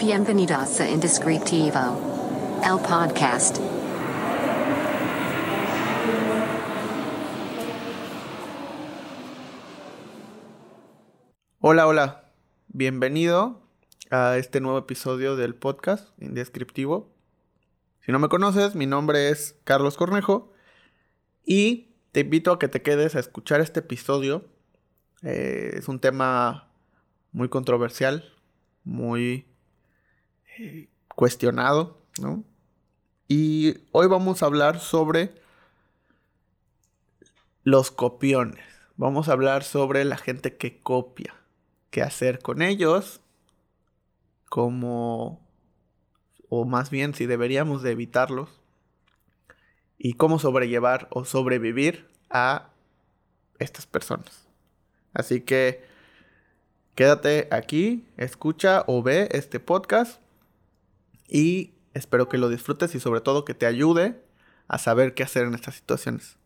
Bienvenidos a Indescriptivo, el podcast. Hola, hola. Bienvenido a este nuevo episodio del podcast Indescriptivo. Si no me conoces, mi nombre es Carlos Cornejo y te invito a que te quedes a escuchar este episodio. Eh, es un tema muy controversial, muy cuestionado, ¿no? Y hoy vamos a hablar sobre los copiones. Vamos a hablar sobre la gente que copia. ¿Qué hacer con ellos? Cómo, o más bien si deberíamos de evitarlos. Y cómo sobrellevar o sobrevivir a estas personas. Así que quédate aquí, escucha o ve este podcast y espero que lo disfrutes y sobre todo que te ayude a saber qué hacer en estas situaciones.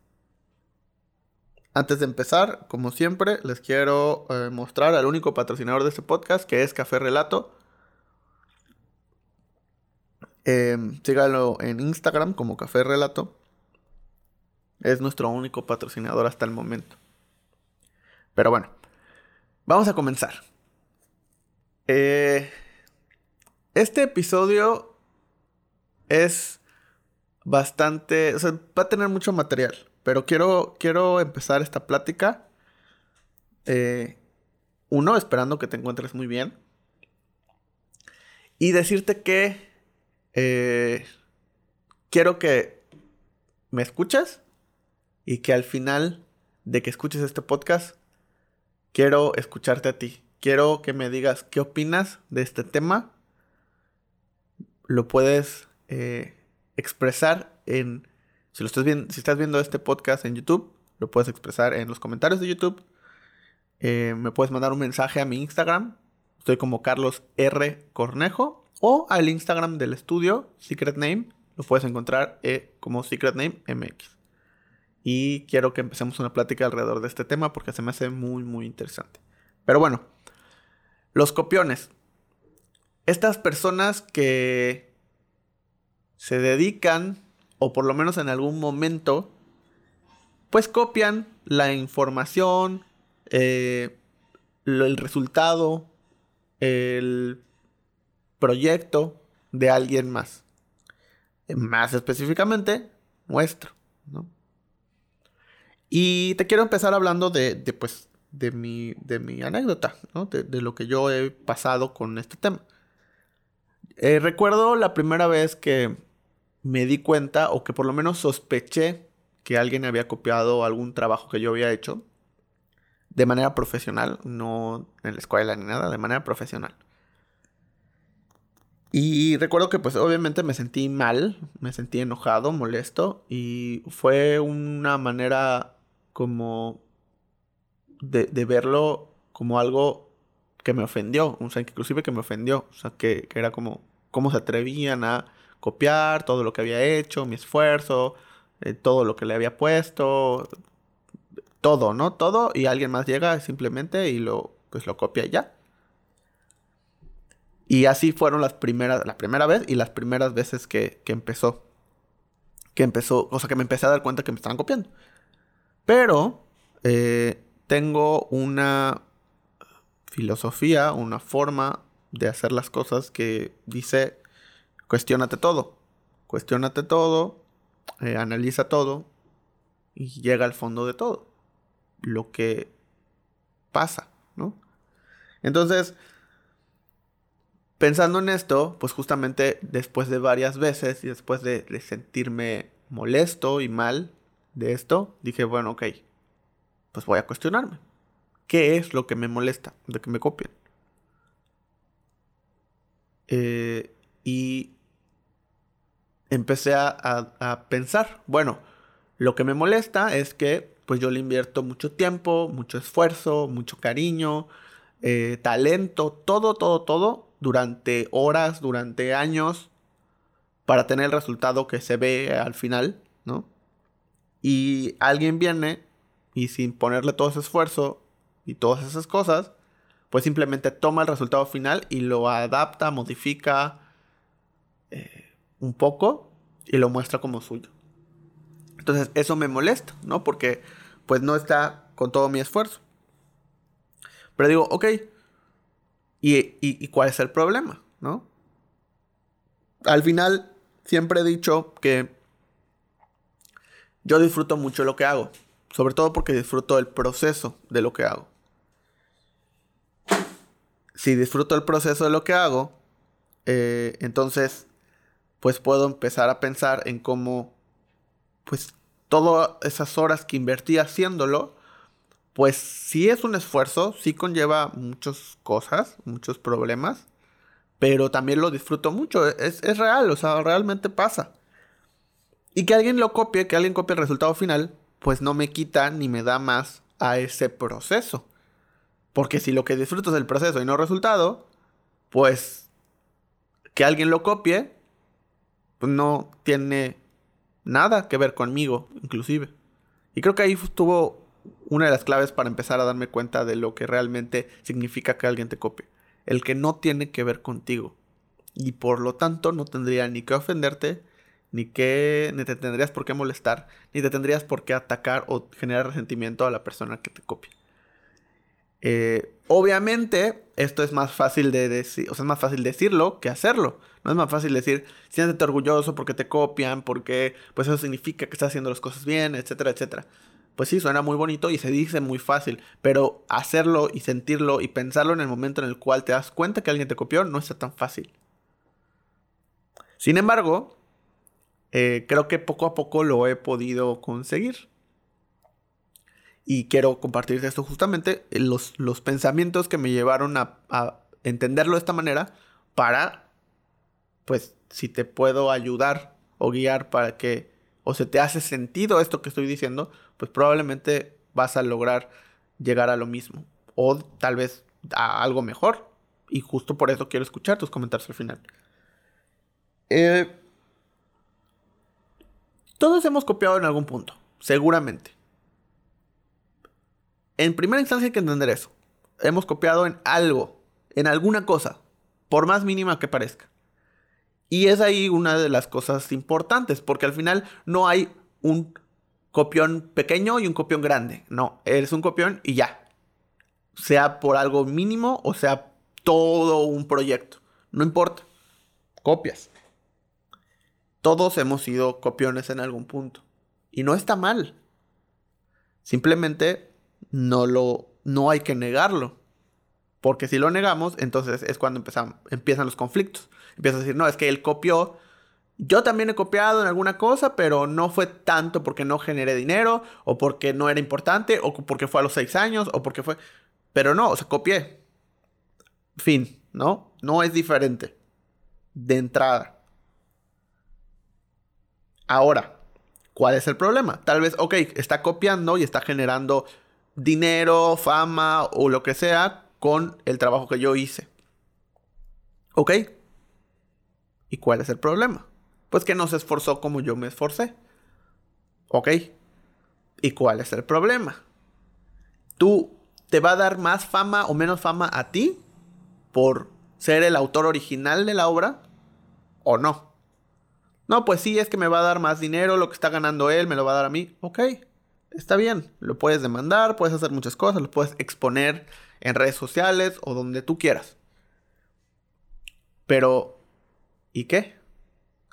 Antes de empezar, como siempre, les quiero eh, mostrar al único patrocinador de este podcast, que es Café Relato. Eh, síganlo en Instagram como Café Relato. Es nuestro único patrocinador hasta el momento. Pero bueno, vamos a comenzar. Eh, este episodio es bastante... O sea, va a tener mucho material. Pero quiero, quiero empezar esta plática. Eh, uno, esperando que te encuentres muy bien. Y decirte que eh, quiero que me escuches y que al final de que escuches este podcast, quiero escucharte a ti. Quiero que me digas qué opinas de este tema. Lo puedes eh, expresar en... Si, lo estás viendo, si estás viendo este podcast en YouTube, lo puedes expresar en los comentarios de YouTube. Eh, me puedes mandar un mensaje a mi Instagram. Estoy como Carlos R. Cornejo. O al Instagram del estudio, Secret Name. Lo puedes encontrar eh, como Secret Name MX. Y quiero que empecemos una plática alrededor de este tema porque se me hace muy, muy interesante. Pero bueno, los copiones. Estas personas que se dedican, o por lo menos en algún momento, pues copian la información, eh, el resultado, el proyecto de alguien más. Más específicamente, nuestro. ¿no? Y te quiero empezar hablando de, de pues, de mi, de mi anécdota, ¿no? de, de, lo que yo he pasado con este tema. Eh, recuerdo la primera vez que me di cuenta, o que por lo menos sospeché que alguien había copiado algún trabajo que yo había hecho, de manera profesional, no en la escuela ni nada, de manera profesional. Y recuerdo que pues obviamente me sentí mal, me sentí enojado, molesto, y fue una manera como de, de, verlo como algo que me ofendió, o sea, inclusive que me ofendió, o sea, que, que, era como cómo se atrevían a copiar todo lo que había hecho, mi esfuerzo, eh, todo lo que le había puesto, todo, ¿no? Todo, y alguien más llega simplemente y lo, pues lo copia y ya. Y así fueron las primeras, la primera vez y las primeras veces que, que empezó. Que empezó, o sea, que me empecé a dar cuenta que me estaban copiando. Pero eh, tengo una filosofía, una forma de hacer las cosas que dice, cuestionate todo, cuestionate todo, eh, analiza todo y llega al fondo de todo, lo que pasa, ¿no? Entonces, pensando en esto, pues justamente después de varias veces y después de, de sentirme molesto y mal de esto, dije, bueno, ok, pues voy a cuestionarme. ¿Qué es lo que me molesta de que me copien? Eh, y empecé a, a, pensar, bueno, lo que me molesta es que pues yo le invierto mucho tiempo, mucho esfuerzo, mucho cariño, eh, talento, todo, todo, todo, durante horas, durante años, para tener el resultado que se ve al final, ¿no? Y alguien viene y sin ponerle todo ese esfuerzo y todas esas cosas, pues simplemente toma el resultado final y lo adapta, modifica eh, un poco y lo muestra como suyo. Entonces eso me molesta, ¿no? Porque pues no está con todo mi esfuerzo. Pero digo, ok, ¿y, cuál es el problema? ¿No? Al final, siempre he dicho que yo disfruto mucho lo que hago. Sobre todo porque disfruto el proceso de lo que hago. Si disfruto el proceso de lo que hago, eh, entonces pues puedo empezar a pensar en cómo pues todas esas horas que invertí haciéndolo pues sí es un esfuerzo, sí conlleva muchas cosas, muchos problemas, pero también lo disfruto mucho, es, real, o sea, realmente pasa. Y que alguien lo copie, que alguien copie el resultado final, pues no me quita ni me da más a ese proceso. Porque si lo que disfruto es el proceso y no el resultado, pues que alguien lo copie, pues no tiene nada que ver conmigo, inclusive. Y creo que ahí estuvo una de las claves para empezar a darme cuenta de lo que realmente significa que alguien te copie. El que no tiene que ver contigo. Y por lo tanto no tendría ni que ofenderte, ni que ni te tendrías por qué molestar, ni te tendrías por qué atacar o generar resentimiento a la persona que te copia. Eh, obviamente, esto es más fácil de decir, o sea, es más fácil decirlo que hacerlo. No es más fácil decir, siéntete orgulloso porque te copian, porque pues eso significa que estás haciendo las cosas bien, etcétera, etcétera pues sí, suena muy bonito y se dice muy fácil, pero hacerlo y sentirlo y pensarlo en el momento en el cual te das cuenta que alguien te copió no está tan fácil. Sin embargo, eh, creo que poco a poco lo he podido conseguir. Y quiero compartirte esto justamente, eh, los, los pensamientos que me llevaron a, entenderlo de esta manera para, pues, si te puedo ayudar o guiar para que, o se te hace sentido esto que estoy diciendo, pues probablemente vas a lograr llegar a lo mismo. O tal vez a algo mejor. Y justo por eso quiero escuchar tus comentarios al final. Eh, todos hemos copiado en algún punto, seguramente. En primera instancia hay que entender eso. Hemos copiado en algo, en alguna cosa, por más mínima que parezca. Y es ahí una de las cosas importantes, porque al final no hay un copión pequeño y un copión grande. No, eres un copión y ya. Sea por algo mínimo o sea todo un proyecto. No importa. Copias. Todos hemos sido copiones en algún punto. Y no está mal. Simplemente no lo no hay que negarlo. Porque si lo negamos, entonces es cuando empiezan los conflictos. Empiezas a decir, no, es que él copió yo también he copiado en alguna cosa, pero no fue tanto porque no generé dinero, o porque no era importante, o porque fue a los seis años, o porque fue... Pero no, o sea, copié. Fin, ¿no? No es diferente. De entrada. Ahora, ¿cuál es el problema? Tal vez, ok, está copiando y está generando dinero, fama o lo que sea con el trabajo que yo hice. ¿Ok? ¿Y cuál es el problema? Pues que no se esforzó como yo me esforcé. ¿Ok? ¿Y cuál es el problema? ¿Tú te va a dar más fama o menos fama a ti por ser el autor original de la obra o no? No, pues sí, es que me va a dar más dinero, lo que está ganando él me lo va a dar a mí. Ok, está bien, lo puedes demandar, puedes hacer muchas cosas, lo puedes exponer en redes sociales o donde tú quieras. Pero, ¿y qué?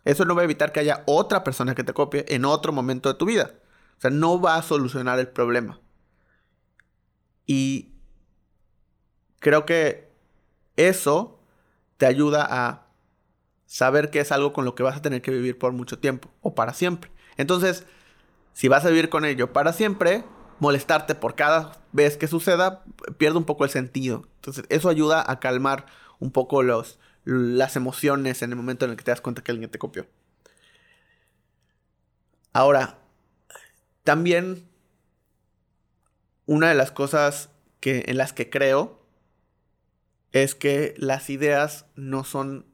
Eso no va a evitar que haya otra persona que te copie en otro momento de tu vida. O sea, no va a solucionar el problema. Y creo que eso te ayuda a saber que es algo con lo que vas a tener que vivir por mucho tiempo o para siempre. Entonces, si vas a vivir con ello para siempre, molestarte por cada vez que suceda pierde un poco el sentido. Entonces, eso ayuda a calmar un poco las emociones en el momento en el que te das cuenta que alguien te copió. Ahora, también una de las cosas que, en las que creo es que las ideas no son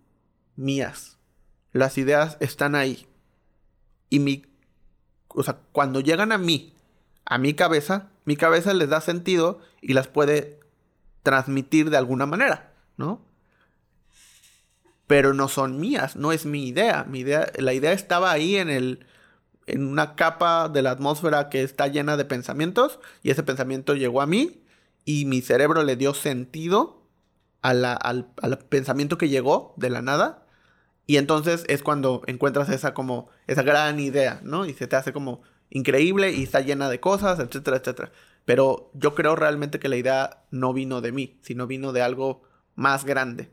mías. Las ideas están ahí. Y mi. O sea, cuando llegan a mí, a mi cabeza, mi cabeza les da sentido y las puede transmitir de alguna manera, ¿no? Pero no son mías, no es mi idea. Mi idea, la idea estaba ahí en el, en una capa de la atmósfera que está llena de pensamientos y ese pensamiento llegó a mí y mi cerebro le dio sentido al, al, pensamiento que llegó de la nada y entonces es cuando encuentras esa como esa gran idea, ¿no? Y se te hace como increíble y está llena de cosas, etcétera, etcétera. Pero yo creo realmente que la idea no vino de mí, sino vino de algo más grande.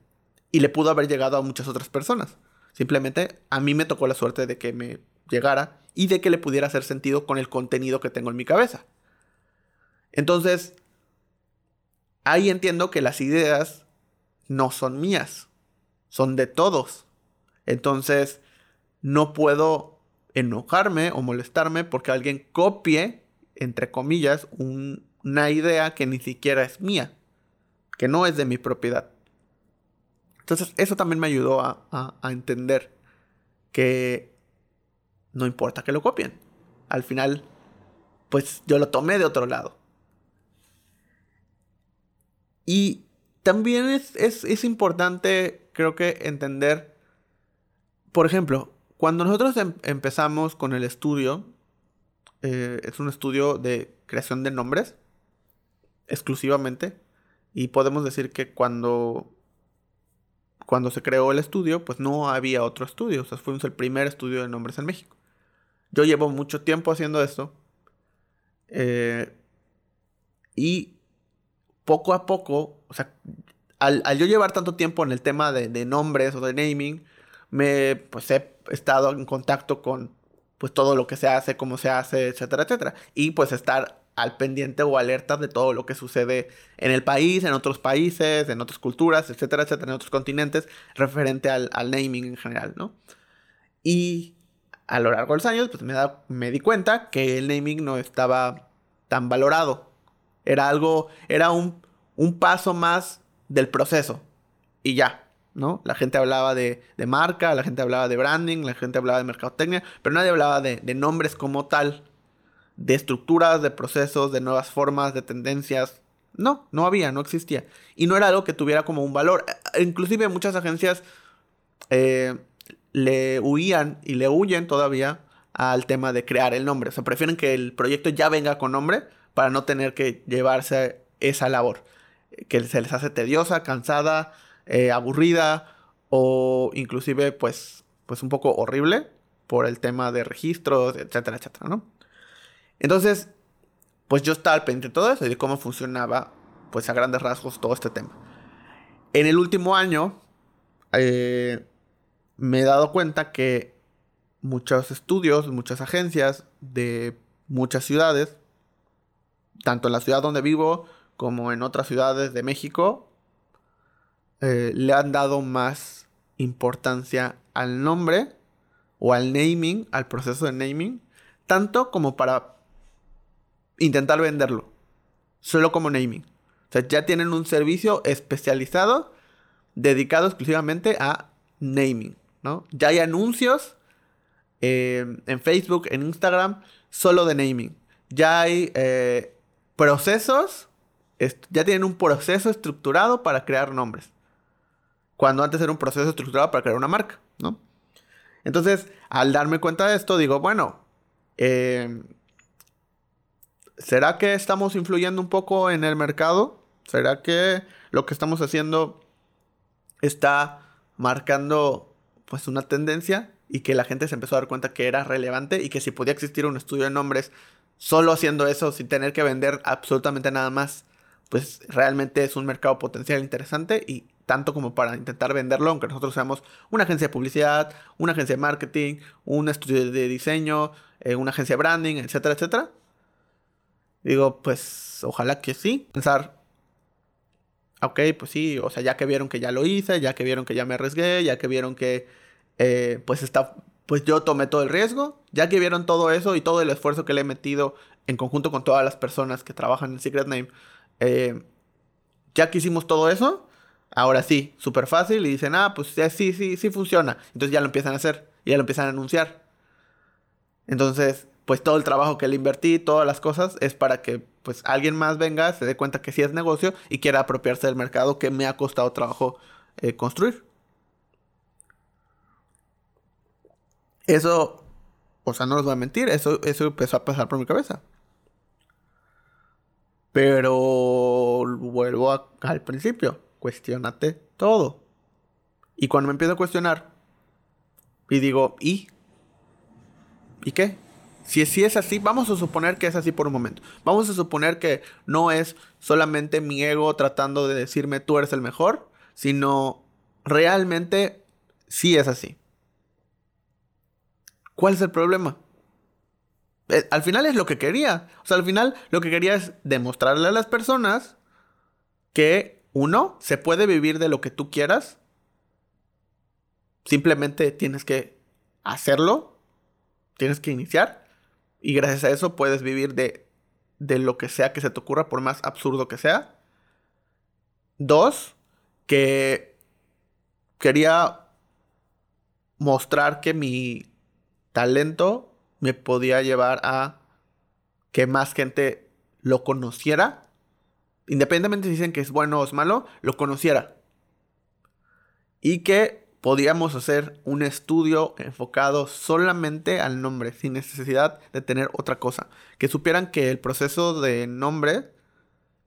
Y le pudo haber llegado a muchas otras personas. Simplemente a mí me tocó la suerte de que me llegara y de que le pudiera hacer sentido con el contenido que tengo en mi cabeza. Entonces, ahí entiendo que las ideas no son mías, son de todos. Entonces, no puedo enojarme o molestarme porque alguien copie, entre comillas, una idea que ni siquiera es mía, que no es de mi propiedad. Entonces, eso también me ayudó a entender que no importa que lo copien. Al final, pues yo lo tomé de otro lado. Y también es, importante, creo que, entender, por ejemplo, cuando nosotros em, empezamos con el estudio, eh, es un estudio de creación de nombres, exclusivamente, y podemos decir que cuando, cuando se creó el estudio, pues no había otro estudio, o sea, fuimos el primer estudio de nombres en México. Yo llevo mucho tiempo haciendo esto. Eh, y poco a poco, o sea, al, yo llevar tanto tiempo en el tema de, nombres o de naming, me pues he estado en contacto con pues todo lo que se hace, cómo se hace, etcétera, etcétera. Y pues estar al pendiente o alerta de todo lo que sucede en el país, en otros países, en otras culturas, etcétera, etcétera, en otros continentes, referente al, al naming en general, ¿no? Y a lo largo de los años, pues me, me di cuenta que el naming no estaba tan valorado. Era algo, era un, un paso más del proceso. Y ya, ¿no? La gente hablaba de, de, marca, la gente hablaba de branding, la gente hablaba de mercadotecnia, pero nadie hablaba de, nombres como tal, de estructuras, de procesos, de nuevas formas, de tendencias. No, no había, no existía. Y no era algo que tuviera como un valor. Inclusive muchas agencias eh, le huían y le huyen todavía al tema de crear el nombre. O sea, prefieren que el proyecto ya venga con nombre para no tener que llevarse esa labor. Que se les hace tediosa, cansada, eh, aburrida o inclusive pues, pues un poco horrible por el tema de registros, etcétera, etcétera, ¿no? Entonces, pues yo estaba al pendiente de todo eso y de cómo funcionaba, pues a grandes rasgos, todo este tema. En el último año, eh, me he dado cuenta que muchos estudios, muchas agencias de muchas ciudades, tanto en la ciudad donde vivo como en otras ciudades de México, eh, le han dado más importancia al nombre o al naming, al proceso de naming, tanto como para intentar venderlo, solo como naming. O sea, ya tienen un servicio especializado dedicado exclusivamente a naming. Ya hay anuncios eh, en Facebook, en Instagram, solo de naming. Ya hay eh, procesos, ya tienen un proceso estructurado para crear nombres. Cuando antes era un proceso estructurado para crear una marca, ¿no? Entonces, al darme cuenta de esto, digo, bueno, eh, ¿será que estamos influyendo un poco en el mercado? ¿Será que lo que estamos haciendo está marcando pues una tendencia y que la gente se empezó a dar cuenta que era relevante y que si podía existir un estudio de nombres solo haciendo eso sin tener que vender absolutamente nada más, pues realmente es un mercado potencial interesante y tanto como para intentar venderlo, aunque nosotros seamos una agencia de publicidad, una agencia de marketing, un estudio de diseño, eh, una agencia de branding, etcétera, etcétera. Digo, pues ojalá que sí. Pensar, ok, pues sí, o sea, ya que vieron que ya lo hice, ya que vieron que ya me arriesgué, ya que vieron que eh, pues está, pues yo tomé todo el riesgo, ya que vieron todo eso y todo el esfuerzo que le he metido en conjunto con todas las personas que trabajan en Secret Name, eh, ya que hicimos todo eso, ahora sí, súper fácil y dicen, ah, pues sí, sí, sí funciona. Entonces ya lo empiezan a hacer y ya lo empiezan a anunciar. Entonces, pues todo el trabajo que le invertí, todas las cosas, es para que pues alguien más venga, se dé cuenta que sí es negocio y quiera apropiarse del mercado que me ha costado trabajo eh, construir. Eso, o sea, no les voy a mentir, eso, eso empezó a pasar por mi cabeza. Pero vuelvo al principio, cuestionate todo. Y cuando me empiezo a cuestionar y digo, ¿y? ¿Y qué? Si, es así, vamos a suponer que es así por un momento. Vamos a suponer que no es solamente mi ego tratando de decirme tú eres el mejor, sino realmente sí es así. ¿Cuál es el problema? Eh, al final es lo que quería. O sea, al final lo que quería es demostrarle a las personas que uno, se puede vivir de lo que tú quieras. Simplemente tienes que hacerlo. Tienes que iniciar. Y gracias a eso puedes vivir de, de lo que sea que se te ocurra, por más absurdo que sea. Dos, que quería mostrar que mi talento me podía llevar a que más gente lo conociera. Independientemente si dicen que es bueno o es malo, lo conociera. Y que podíamos hacer un estudio enfocado solamente al nombre, sin necesidad de tener otra cosa. Que supieran que el proceso de nombre,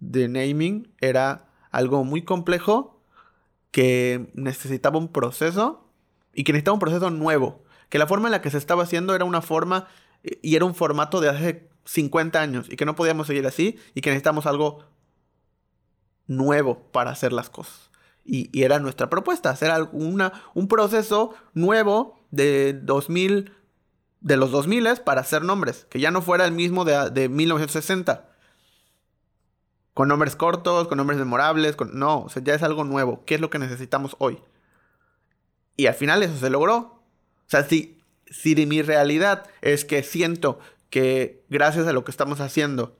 de naming, era algo muy complejo, que necesitaba un proceso y que necesitaba un proceso nuevo. Que la forma en la que se estaba haciendo era una forma y era un formato de hace 50 años y que no podíamos seguir así y que necesitamos algo nuevo para hacer las cosas. Y, era nuestra propuesta, hacer alguna, un proceso nuevo de 2000, de los 2000 para hacer nombres, que ya no fuera el mismo de, de 1960. Con nombres cortos, con nombres memorables, con, no, o ya es algo nuevo. ¿Qué es lo que necesitamos hoy? Y al final eso se logró. O sea, si, si mi realidad es que siento que gracias a lo que estamos haciendo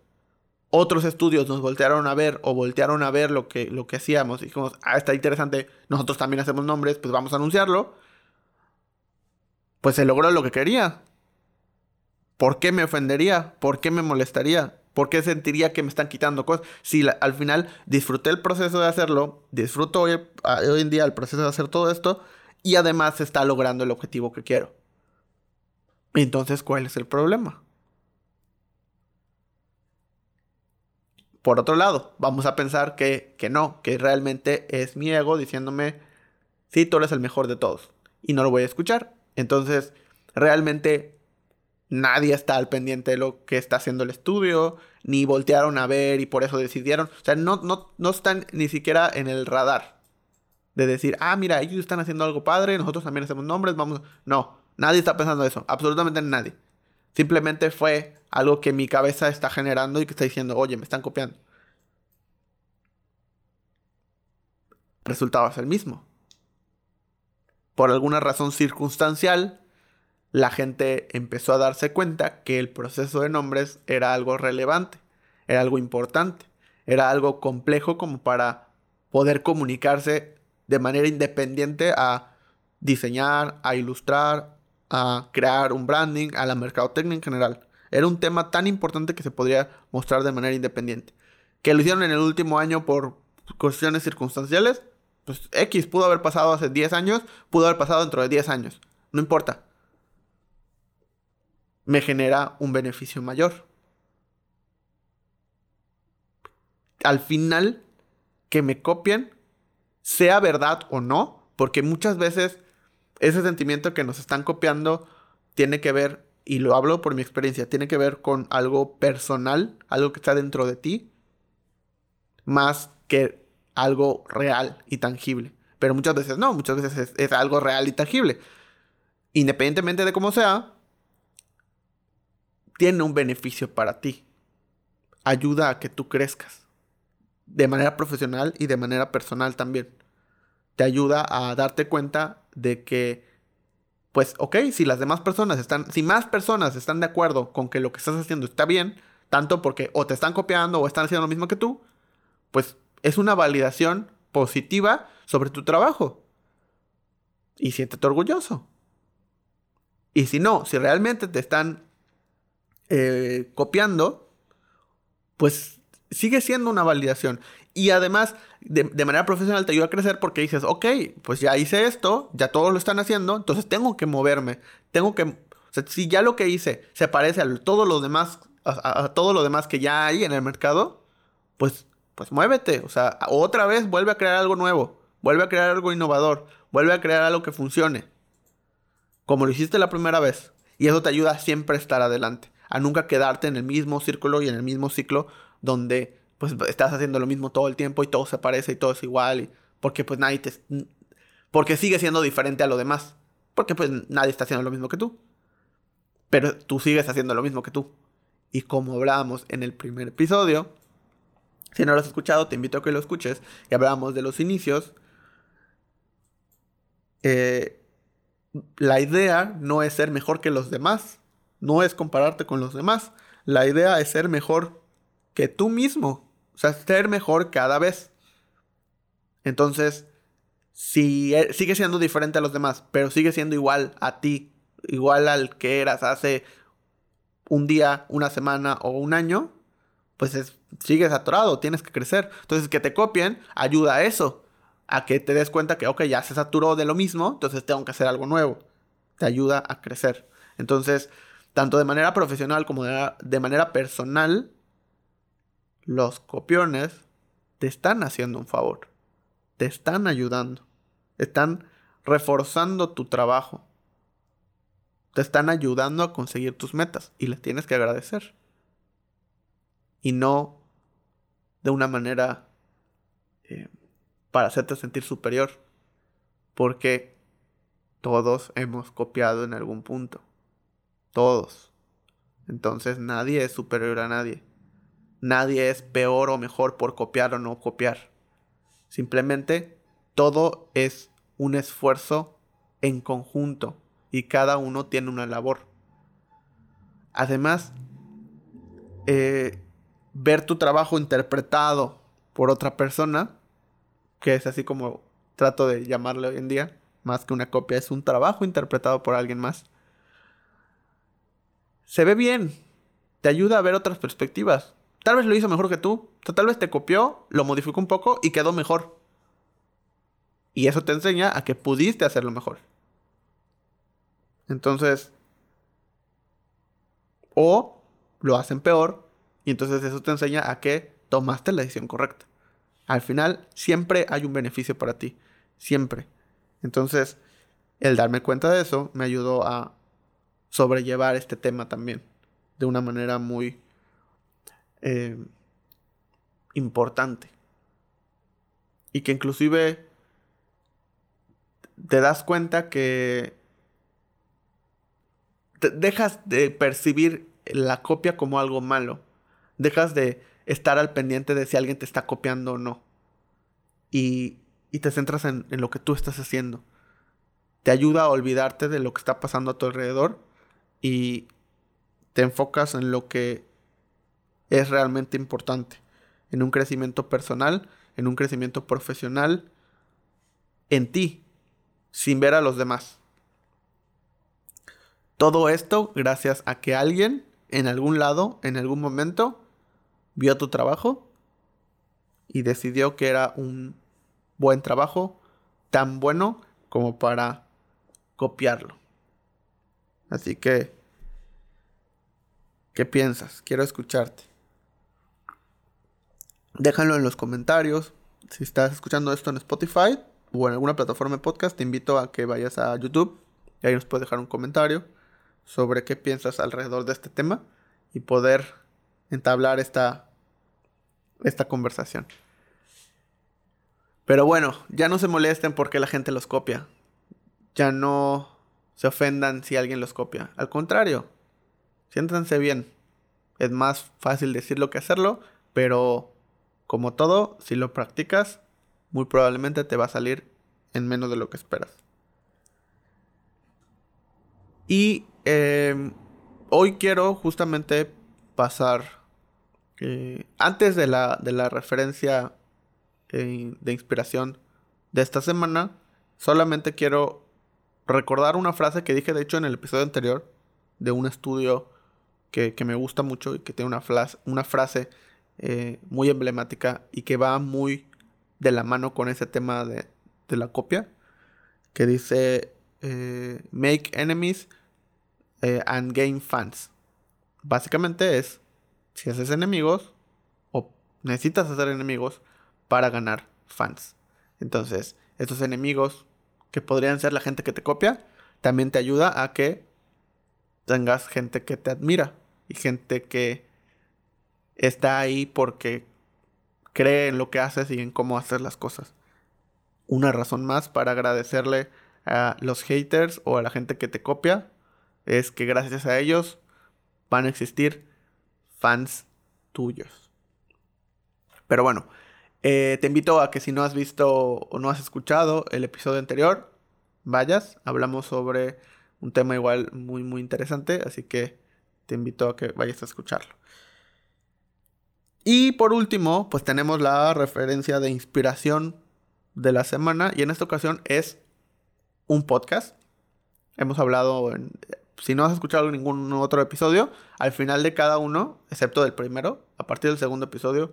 otros estudios nos voltearon a ver o voltearon a ver lo que, lo que hacíamos y dijimos, ah, está interesante, nosotros también hacemos nombres, pues vamos a anunciarlo, pues se logró lo que quería. ¿Por qué me ofendería? ¿Por qué me molestaría? ¿Por qué sentiría que me están quitando cosas? Si al final disfruté el proceso de hacerlo, disfruto hoy, hoy en día el proceso de hacer todo esto y además se está logrando el objetivo que quiero. Entonces, ¿cuál es el problema? Por otro lado, vamos a pensar que, que no, que realmente es mi ego diciéndome, sí, tú eres el mejor de todos. Y no lo voy a escuchar. Entonces, realmente nadie está al pendiente de lo que está haciendo el estudio, ni voltearon a ver y por eso decidieron. O sea, no, no, no están ni siquiera en el radar de decir, ah, mira, ellos están haciendo algo padre, nosotros también hacemos nombres, vamos. No, nadie está pensando eso, absolutamente nadie. Simplemente fue algo que mi cabeza está generando y que está diciendo, oye, me están copiando. El resultado es el mismo. Por alguna razón circunstancial, la gente empezó a darse cuenta que el proceso de nombres era algo relevante, era algo importante, era algo complejo como para poder comunicarse de manera independiente a diseñar, a ilustrar, a crear un branding, a la mercadotecnia en general. Era un tema tan importante que se podría mostrar de manera independiente. Que lo hicieron en el último año por cuestiones circunstanciales, pues X pudo haber pasado hace 10 años, pudo haber pasado dentro de 10 años. No importa. Me genera un beneficio mayor. Al final, que me copien, sea verdad o no, porque muchas veces ese sentimiento que nos están copiando tiene que ver, y lo hablo por mi experiencia, tiene que ver con algo personal, algo que está dentro de ti, más que algo real y tangible. Pero muchas veces no, muchas veces es, algo real y tangible. Independientemente de cómo sea, tiene un beneficio para ti. Ayuda a que tú crezcas. De manera profesional y de manera personal también. Te ayuda a darte cuenta de que, pues, ok, si las demás personas están, si más personas están de acuerdo con que lo que estás haciendo está bien, tanto porque o te están copiando o están haciendo lo mismo que tú, pues es una validación positiva sobre tu trabajo. Y siéntete orgulloso. Y si no, si realmente te están eh, copiando, pues sigue siendo una validación. Y además, de, manera profesional te ayuda a crecer porque dices, ok, pues ya hice esto, ya todos lo están haciendo, entonces tengo que moverme, tengo que... O sea, si ya lo que hice se parece a todo lo demás, a, todo lo demás que ya hay en el mercado, pues, pues muévete. O sea, otra vez vuelve a crear algo nuevo, vuelve a crear algo innovador, vuelve a crear algo que funcione. Como lo hiciste la primera vez. Y eso te ayuda a siempre estar adelante, a nunca quedarte en el mismo círculo y en el mismo ciclo donde pues estás haciendo lo mismo todo el tiempo y todo se parece y todo es igual. Y, porque pues nadie te... Porque sigue siendo diferente a lo demás. Porque pues nadie está haciendo lo mismo que tú. Pero tú sigues haciendo lo mismo que tú. Y como hablábamos en el primer episodio, si no lo has escuchado, te invito a que lo escuches. Y hablábamos de los inicios. Eh, la idea no es ser mejor que los demás. No es compararte con los demás. La idea es ser mejor que tú mismo. O sea, ser mejor cada vez. Entonces, si e, sigue siendo diferente a los demás, pero sigue siendo igual a ti, igual al que eras hace un día, una semana o un año, pues es, sigues atorado, tienes que crecer. Entonces, que te copien ayuda a eso, a que te des cuenta que, ok, ya se saturó de lo mismo, entonces tengo que hacer algo nuevo. Te ayuda a crecer. Entonces, tanto de manera profesional como de manera personal, los copiones te están haciendo un favor, te están ayudando, están reforzando tu trabajo, te están ayudando a conseguir tus metas y les tienes que agradecer. Y no de una manera eh, para hacerte sentir superior, porque todos hemos copiado en algún punto, todos. Entonces nadie es superior a nadie. Nadie es peor o mejor por copiar o no copiar. Simplemente todo es un esfuerzo en conjunto y cada uno tiene una labor. Además, eh, ver tu trabajo interpretado por otra persona, que es así como trato de llamarle hoy en día, más que una copia, es un trabajo interpretado por alguien más. Se ve bien, te ayuda a ver otras perspectivas. Tal vez lo hizo mejor que tú. Tal vez te copió, lo modificó un poco y quedó mejor. Y eso te enseña a que pudiste hacerlo mejor. Entonces, o lo hacen peor y entonces eso te enseña a que tomaste la decisión correcta. Al final, siempre hay un beneficio para ti. Siempre. Entonces, el darme cuenta de eso me ayudó a sobrellevar este tema también. De una manera muy eh, importante. Y que inclusive te das cuenta que dejas de percibir la copia como algo malo. Dejas de estar al pendiente de si alguien te está copiando o no. Y, y te centras en, en, lo que tú estás haciendo. Te ayuda a olvidarte de lo que está pasando a tu alrededor y te enfocas en lo que es realmente importante en un crecimiento personal, en un crecimiento profesional, en ti, sin ver a los demás. Todo esto gracias a que alguien en algún lado, en algún momento, vio tu trabajo y decidió que era un buen trabajo, tan bueno como para copiarlo. Así que, ¿qué piensas? Quiero escucharte. Déjalo en los comentarios. Si estás escuchando esto en Spotify o en alguna plataforma de podcast, te invito a que vayas a YouTube y ahí nos puedes dejar un comentario sobre qué piensas alrededor de este tema y poder entablar esta, esta conversación. Pero bueno, ya no se molesten porque la gente los copia. Ya no se ofendan si alguien los copia. Al contrario, siéntanse bien. Es más fácil decirlo que hacerlo, pero como todo, si lo practicas, muy probablemente te va a salir en menos de lo que esperas. Y em, hoy quiero justamente pasar, eh, antes de la, de la referencia eh, de inspiración de esta semana, solamente quiero recordar una frase que dije de hecho en el episodio anterior de un estudio que, me gusta mucho y que tiene una, una frase eh, muy emblemática y que va muy de la mano con ese tema de, la copia, que dice, eh, make enemies eh, and gain fans. Básicamente es, si haces enemigos o necesitas hacer enemigos para ganar fans. Entonces, estos enemigos que podrían ser la gente que te copia, también te ayuda a que tengas gente que te admira y gente que está ahí porque cree en lo que haces y en cómo hacer las cosas. Una razón más para agradecerle a los haters o a la gente que te copia es que gracias a ellos van a existir fans tuyos. Pero bueno, eh, te invito a que si no has visto o no has escuchado el episodio anterior, vayas. Hablamos sobre un tema igual muy, muy interesante, así que te invito a que vayas a escucharlo. Y por último, pues tenemos la referencia de inspiración de la semana y en esta ocasión es un podcast. Hemos hablado, si no has escuchado ningún otro episodio, al final de cada uno, excepto del primero, a partir del segundo episodio,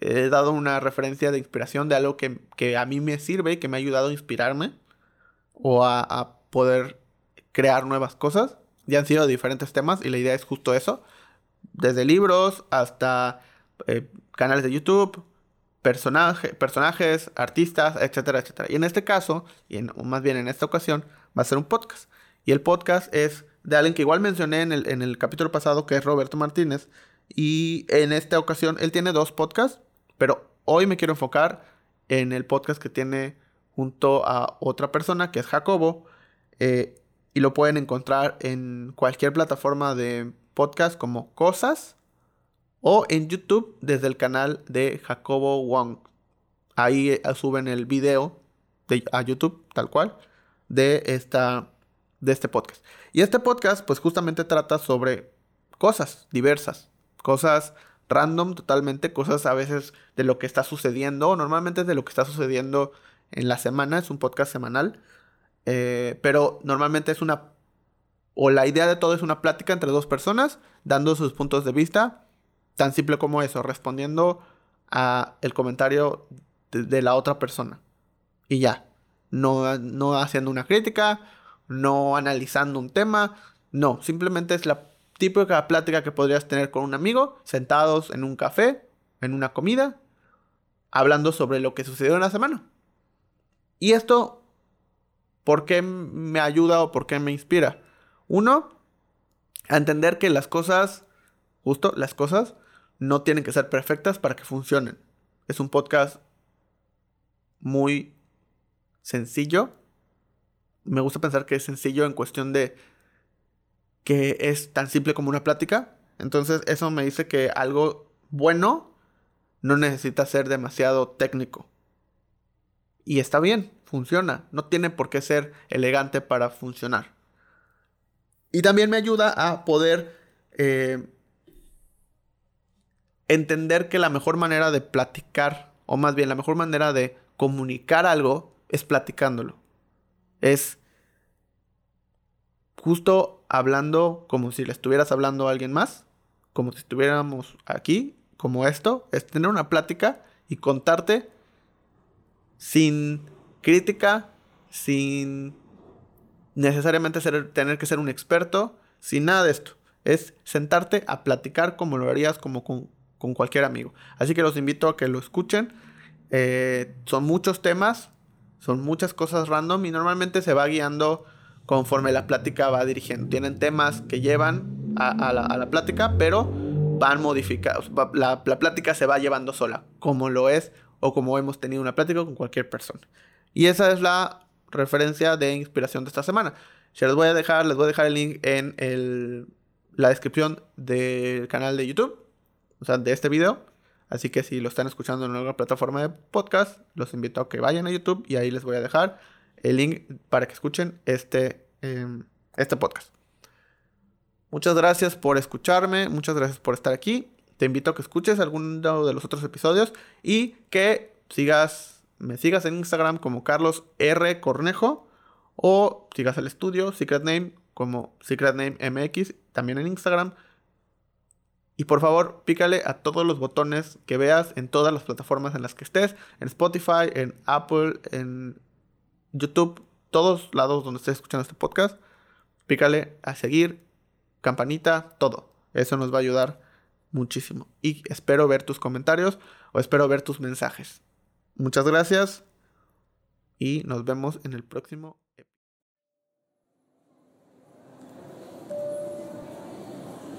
he dado una referencia de inspiración de algo que, a mí me sirve y que me ha ayudado a inspirarme o a, poder crear nuevas cosas. Ya han sido diferentes temas y la idea es justo eso. Desde libros hasta eh, canales de YouTube, personajes, artistas, etcétera, etcétera. Y en este caso, y más bien en esta ocasión, va a ser un podcast. Y el podcast es de alguien que igual mencioné en el, en el capítulo pasado, que es Roberto Martínez. Y en esta ocasión él tiene dos podcasts, pero hoy me quiero enfocar en el podcast que tiene junto a otra persona, que es Jacobo. Eh, y lo pueden encontrar en cualquier plataforma de podcast como Cosas o en YouTube desde el canal de Jacobo Wong. Ahí eh, suben el video de, a YouTube, tal cual, de, esta, de este podcast. Y este podcast, pues justamente trata sobre cosas diversas, cosas random totalmente, cosas a veces de lo que está sucediendo, normalmente es de lo que está sucediendo en la semana, es un podcast semanal, eh, pero normalmente es una, o la idea de todo es una plática entre dos personas, dando sus puntos de vista, tan simple como eso, respondiendo a el comentario de, la otra persona. Y ya, no, no haciendo una crítica, no analizando un tema, no, simplemente es la típica plática que podrías tener con un amigo, sentados en un café, en una comida, hablando sobre lo que sucedió en la semana. Y esto, ¿por qué me ayuda o por qué me inspira? Uno, a entender que las cosas, justo las cosas, no tienen que ser perfectas para que funcionen. Es un podcast muy sencillo. Me gusta pensar que es sencillo en cuestión de que es tan simple como una plática. Entonces eso me dice que algo bueno no necesita ser demasiado técnico. Y está bien, funciona. No tiene por qué ser elegante para funcionar. Y también me ayuda a poder eh, entender que la mejor manera de platicar, o más bien la mejor manera de comunicar algo, es platicándolo. Es justo hablando como si le estuvieras hablando a alguien más, como si estuviéramos aquí, como esto, es tener una plática y contarte sin crítica, sin necesariamente tener que ser un experto, sin nada de esto. Es sentarte a platicar como lo harías como con, cualquier amigo. Así que los invito a que lo escuchen. Eh, son muchos temas, son muchas cosas random y normalmente se va guiando conforme la plática va dirigiendo. Tienen temas que llevan a, la, plática, pero van modificados. La, plática se va llevando sola, como lo es o como hemos tenido una plática con cualquier persona. Y esa es la referencia de inspiración de esta semana. Se les voy a dejar, les voy a dejar el link en la descripción del canal de YouTube, o sea, de este video. Así que si lo están escuchando en alguna plataforma de podcast, los invito a que vayan a YouTube y ahí les voy a dejar el link para que escuchen este, em, este podcast. Muchas gracias por escucharme, muchas gracias por estar aquí. Te invito a que escuches alguno de los otros episodios y que sigas, me sigas en Instagram como Carlos R. Cornejo o sigas el estudio Secret Name como Secret Name MX también en Instagram Y por favor, pícale a todos los botones que veas en todas las plataformas en las que estés, en Spotify, en Apple, en YouTube, todos lados donde estés escuchando este podcast. Pícale a seguir, campanita, todo. Eso nos va a ayudar muchísimo. Y espero ver tus comentarios o espero ver tus mensajes. Muchas gracias y nos vemos en el próximo